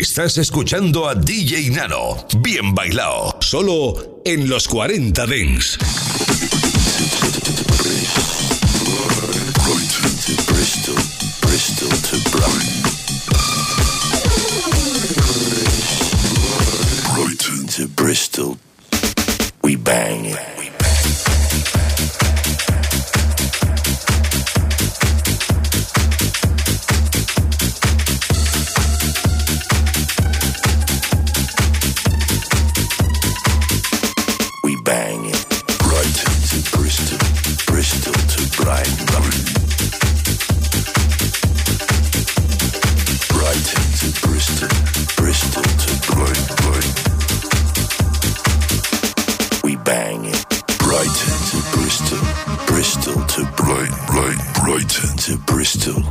Estás escuchando a DJ Nano. Bien bailado. Solo en los 40 Dens. Brighton to Bristol, Bristol to Brighton. Brighton to Bristol, we bang. used to.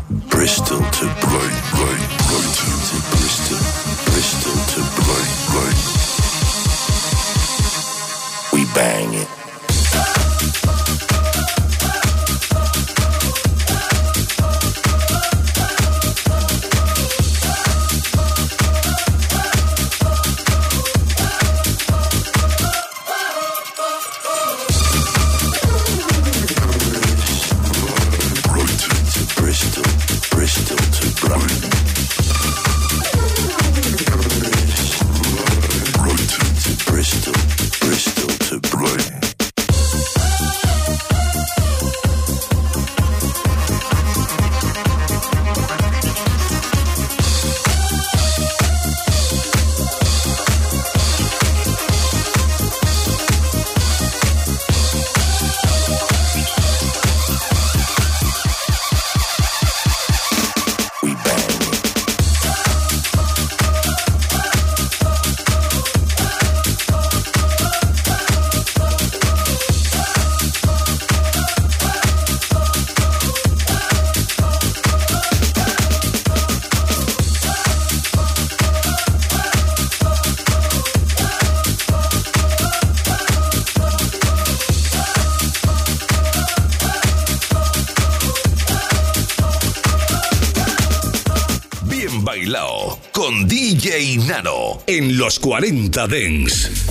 En los 40 Dens.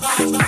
This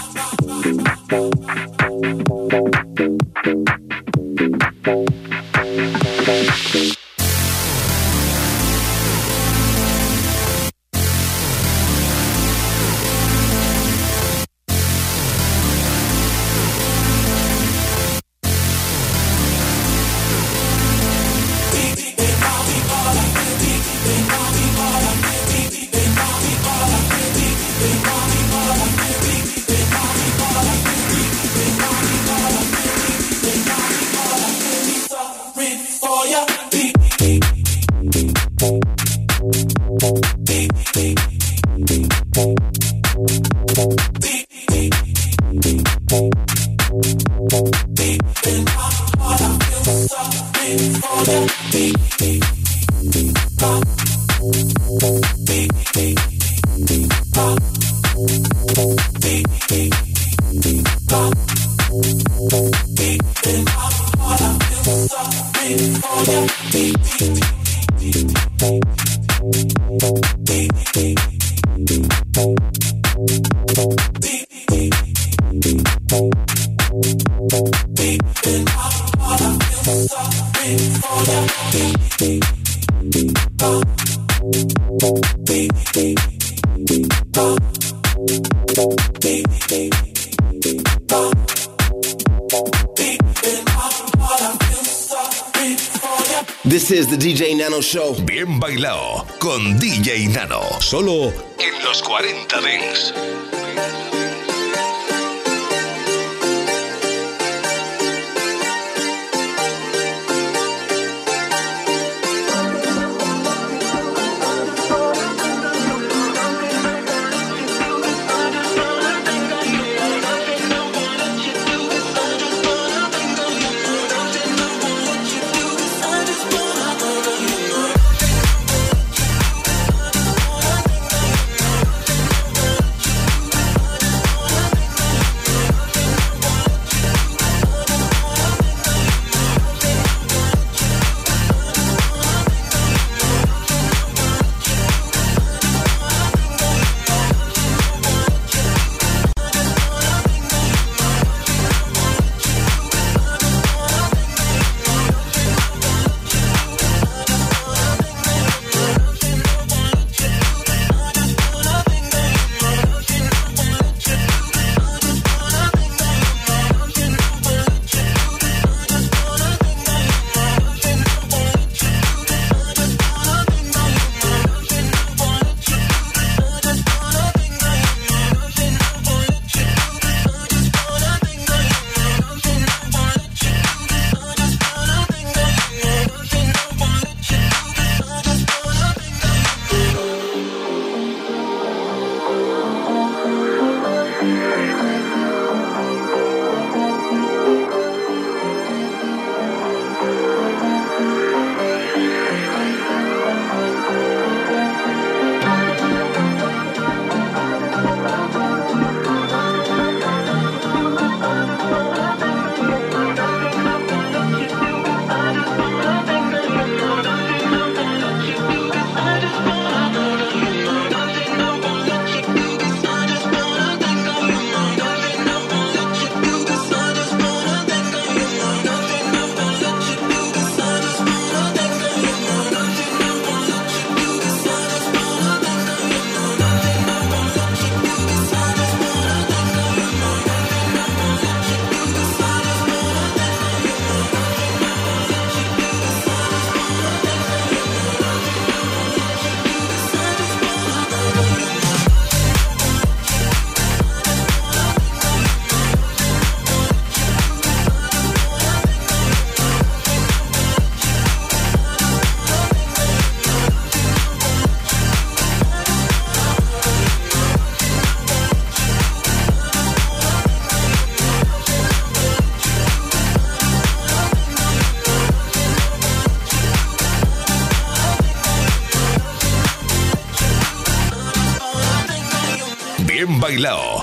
Solo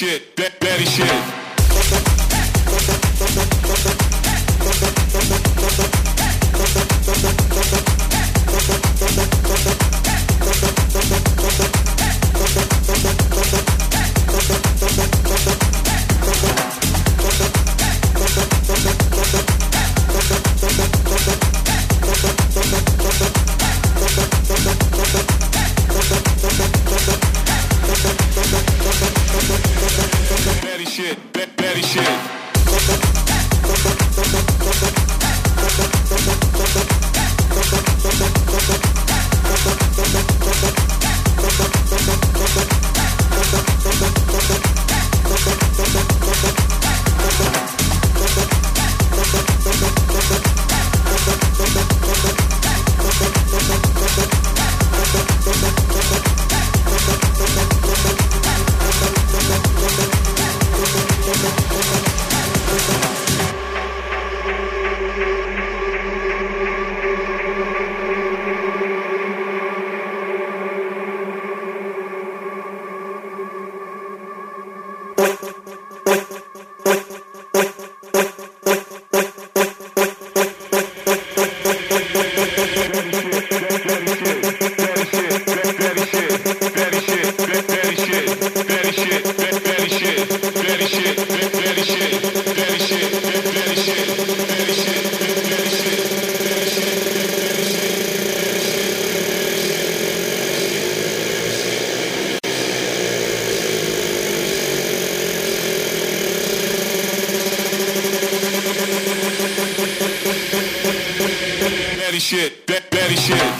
shit, that daddy shit. shit, that, daddy shit.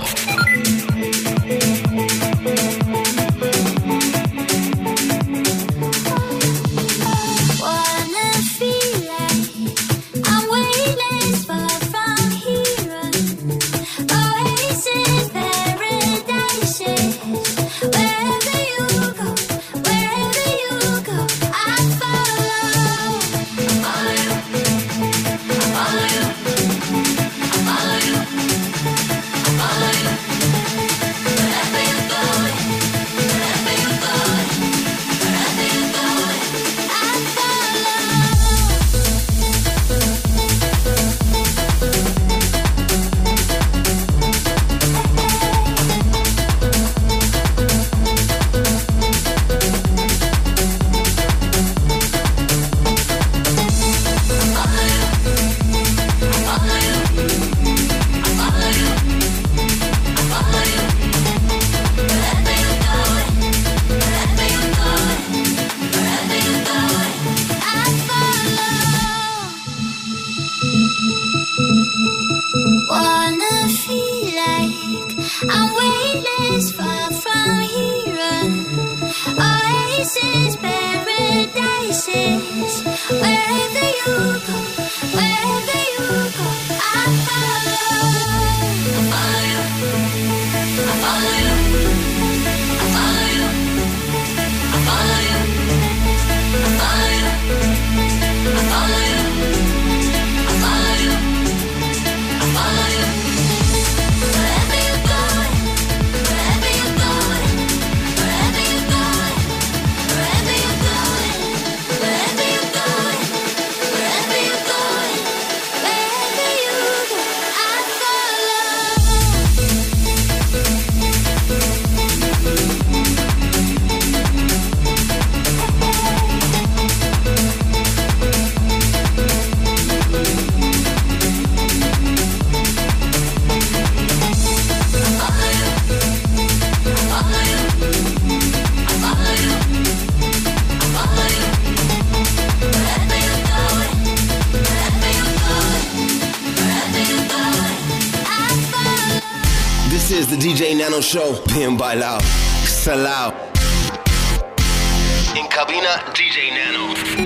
Bien bailado. Salao. En cabina, DJ Nano.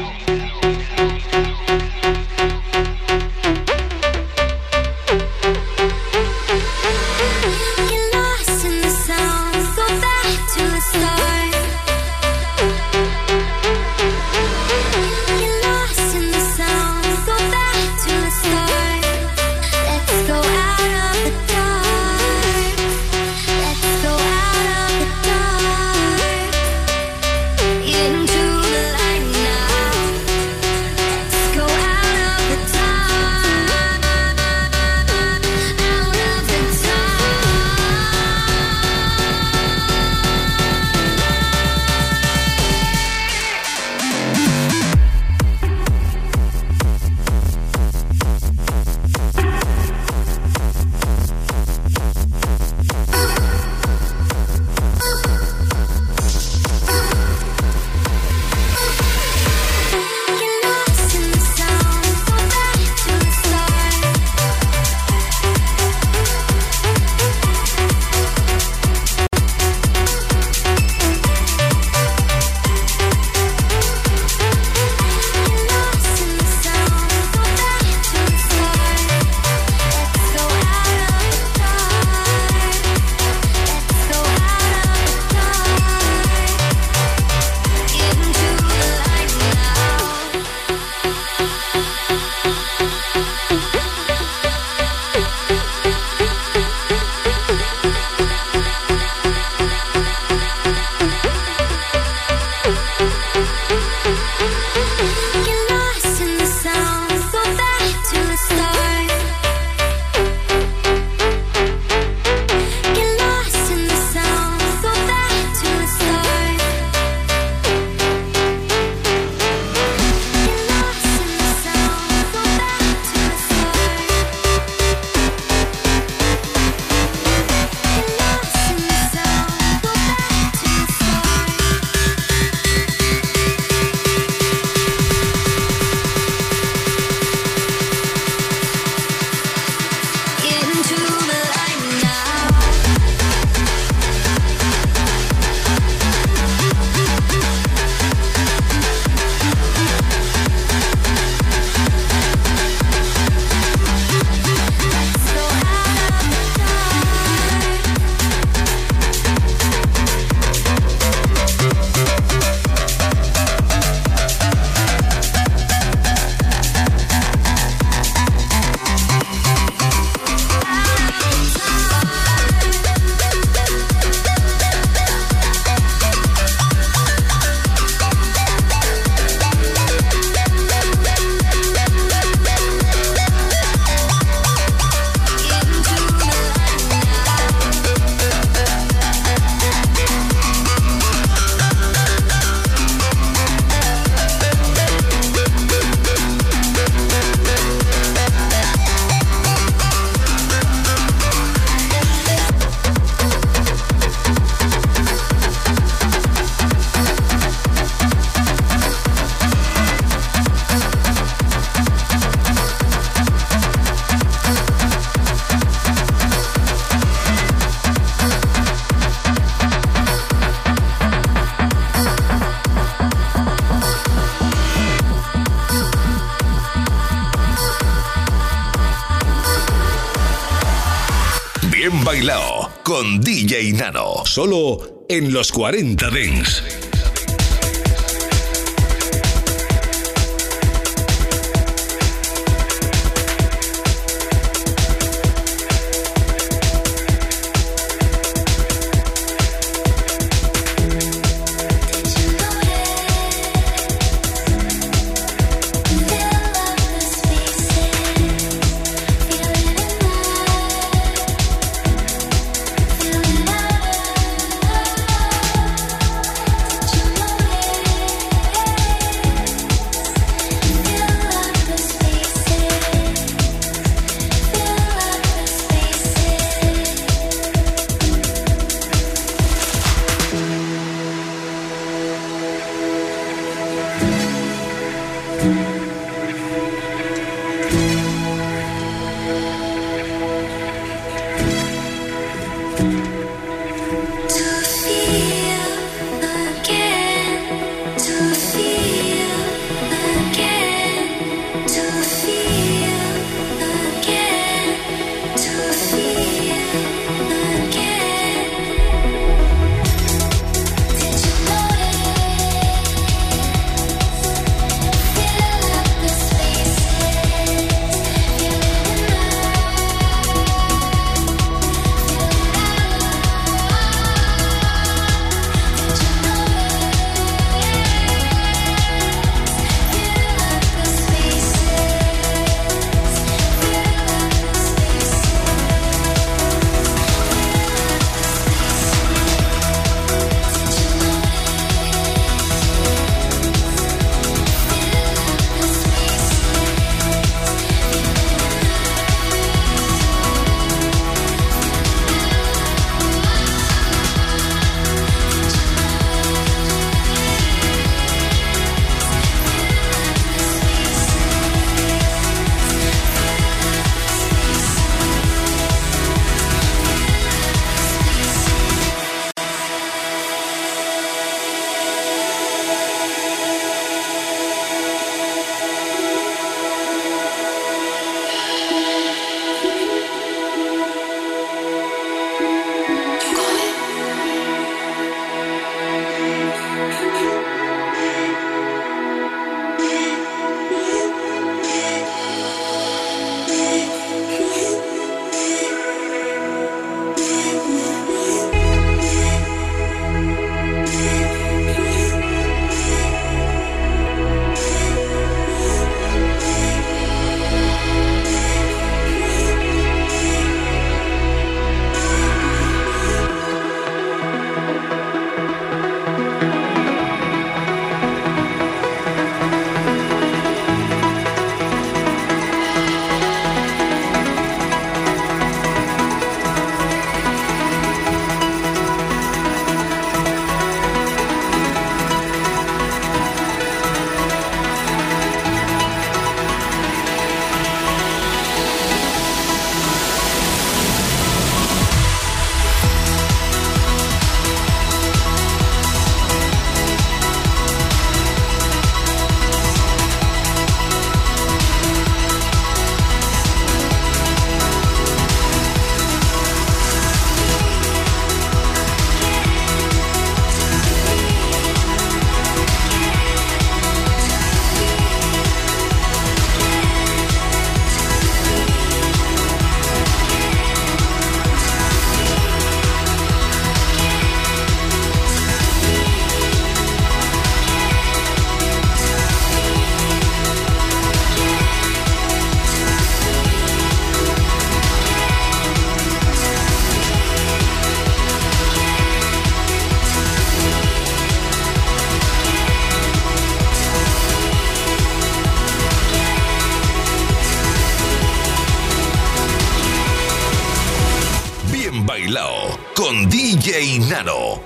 Con DJ Nano. Solo en los 40 Dents.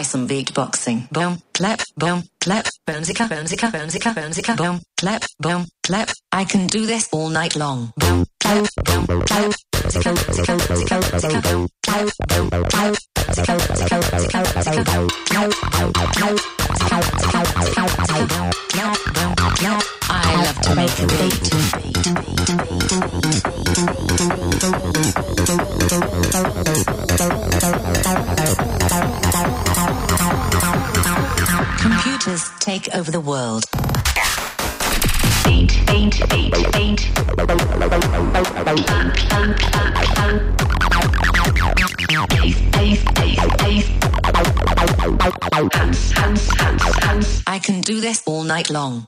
try some beatboxing. Boom, clap, boom, clap, boomzica, boomzica, boomzica, boomzica, boom, clap, boom, clap. I can do this all night long. Boom, clap, boom, clap, boom, clap, boom, clap, zica, zica, zica, zica, boom, clap, boom. I love to make a beat, beat, beat, beat, beat, beat, beat, beat, beat, over the world. Hands, hands, hands, hands. I can do this all night long.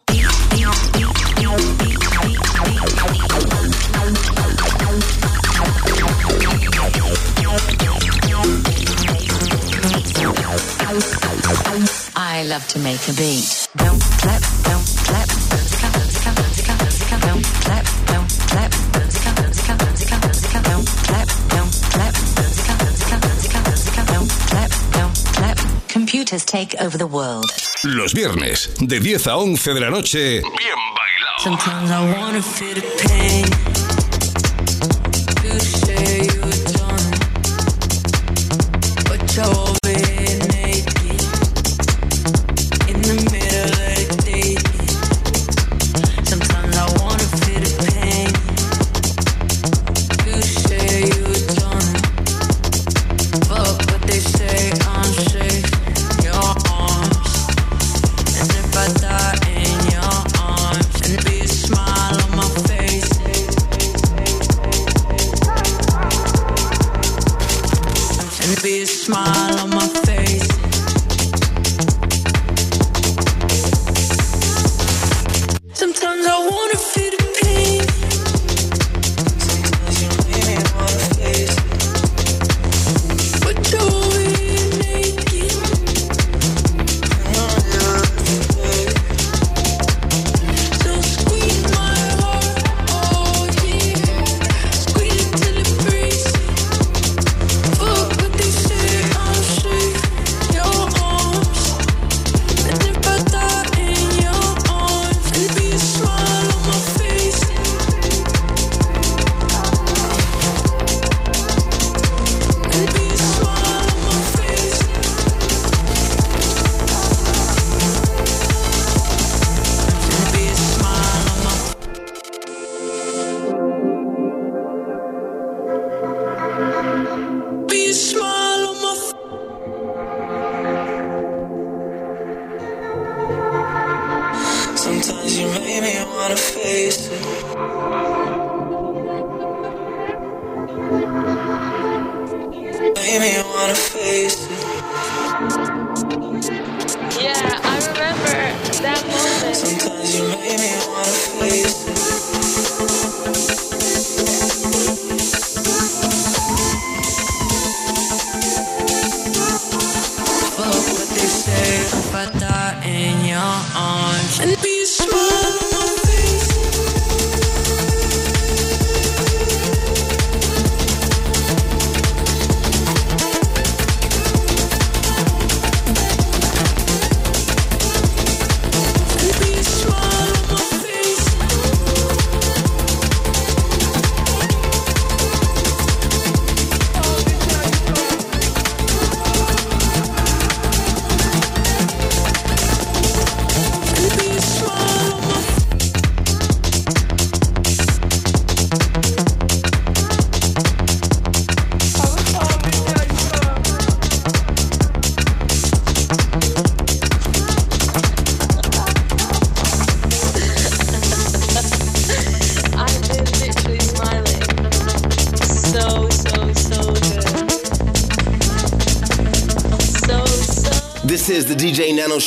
I love to make a beat. Don't clap, don't clap, don't don't don't don't don't don't. Computers take over the world. Los viernes, de 10 a 11 de la noche, bien bailado. Sometimes I wanna feel the pain.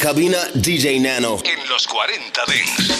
cabina DJ Nano. En los 40 Dents.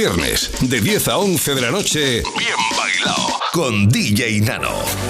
Viernes, de 10 a 11 de la noche, bien bailado, con DJ Nano.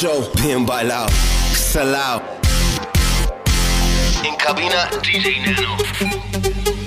Show. Bien bailado. Salao. En cabina, DJ Nano.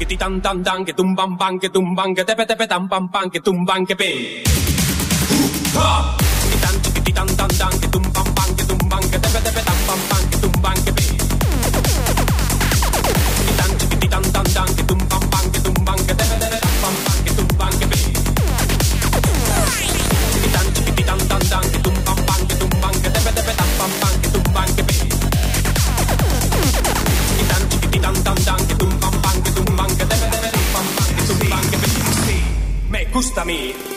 Chiquitán, chiquititán, tan, tan, que tumban, pan, que tumban, que tepe, tepe, tan, pam, pan, que tumban, que pe. Chiquititán, tan, tan, que tumban, pan, que tumban, que tepe, me.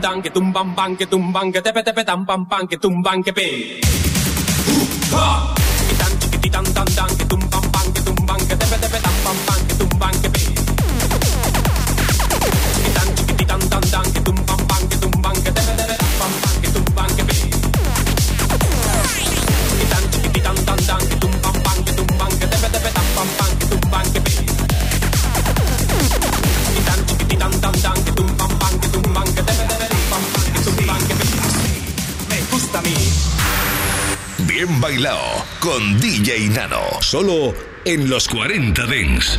dang dang, que tumban ban, que tumban, que tepe tepe tam pam pam, que tumban, que pe. Bailao con DJ Nano. Solo en los 40 Dents.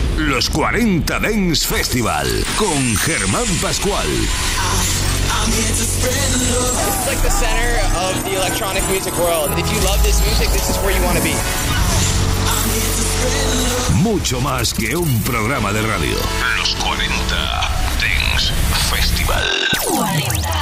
Los 40 Dance Festival, con Germán Pascual. It's like the center of the electronic music world. If you love this music, this is where you want to be. Mucho más que un programa de radio. Los 40 Dance Festival. 40 Dance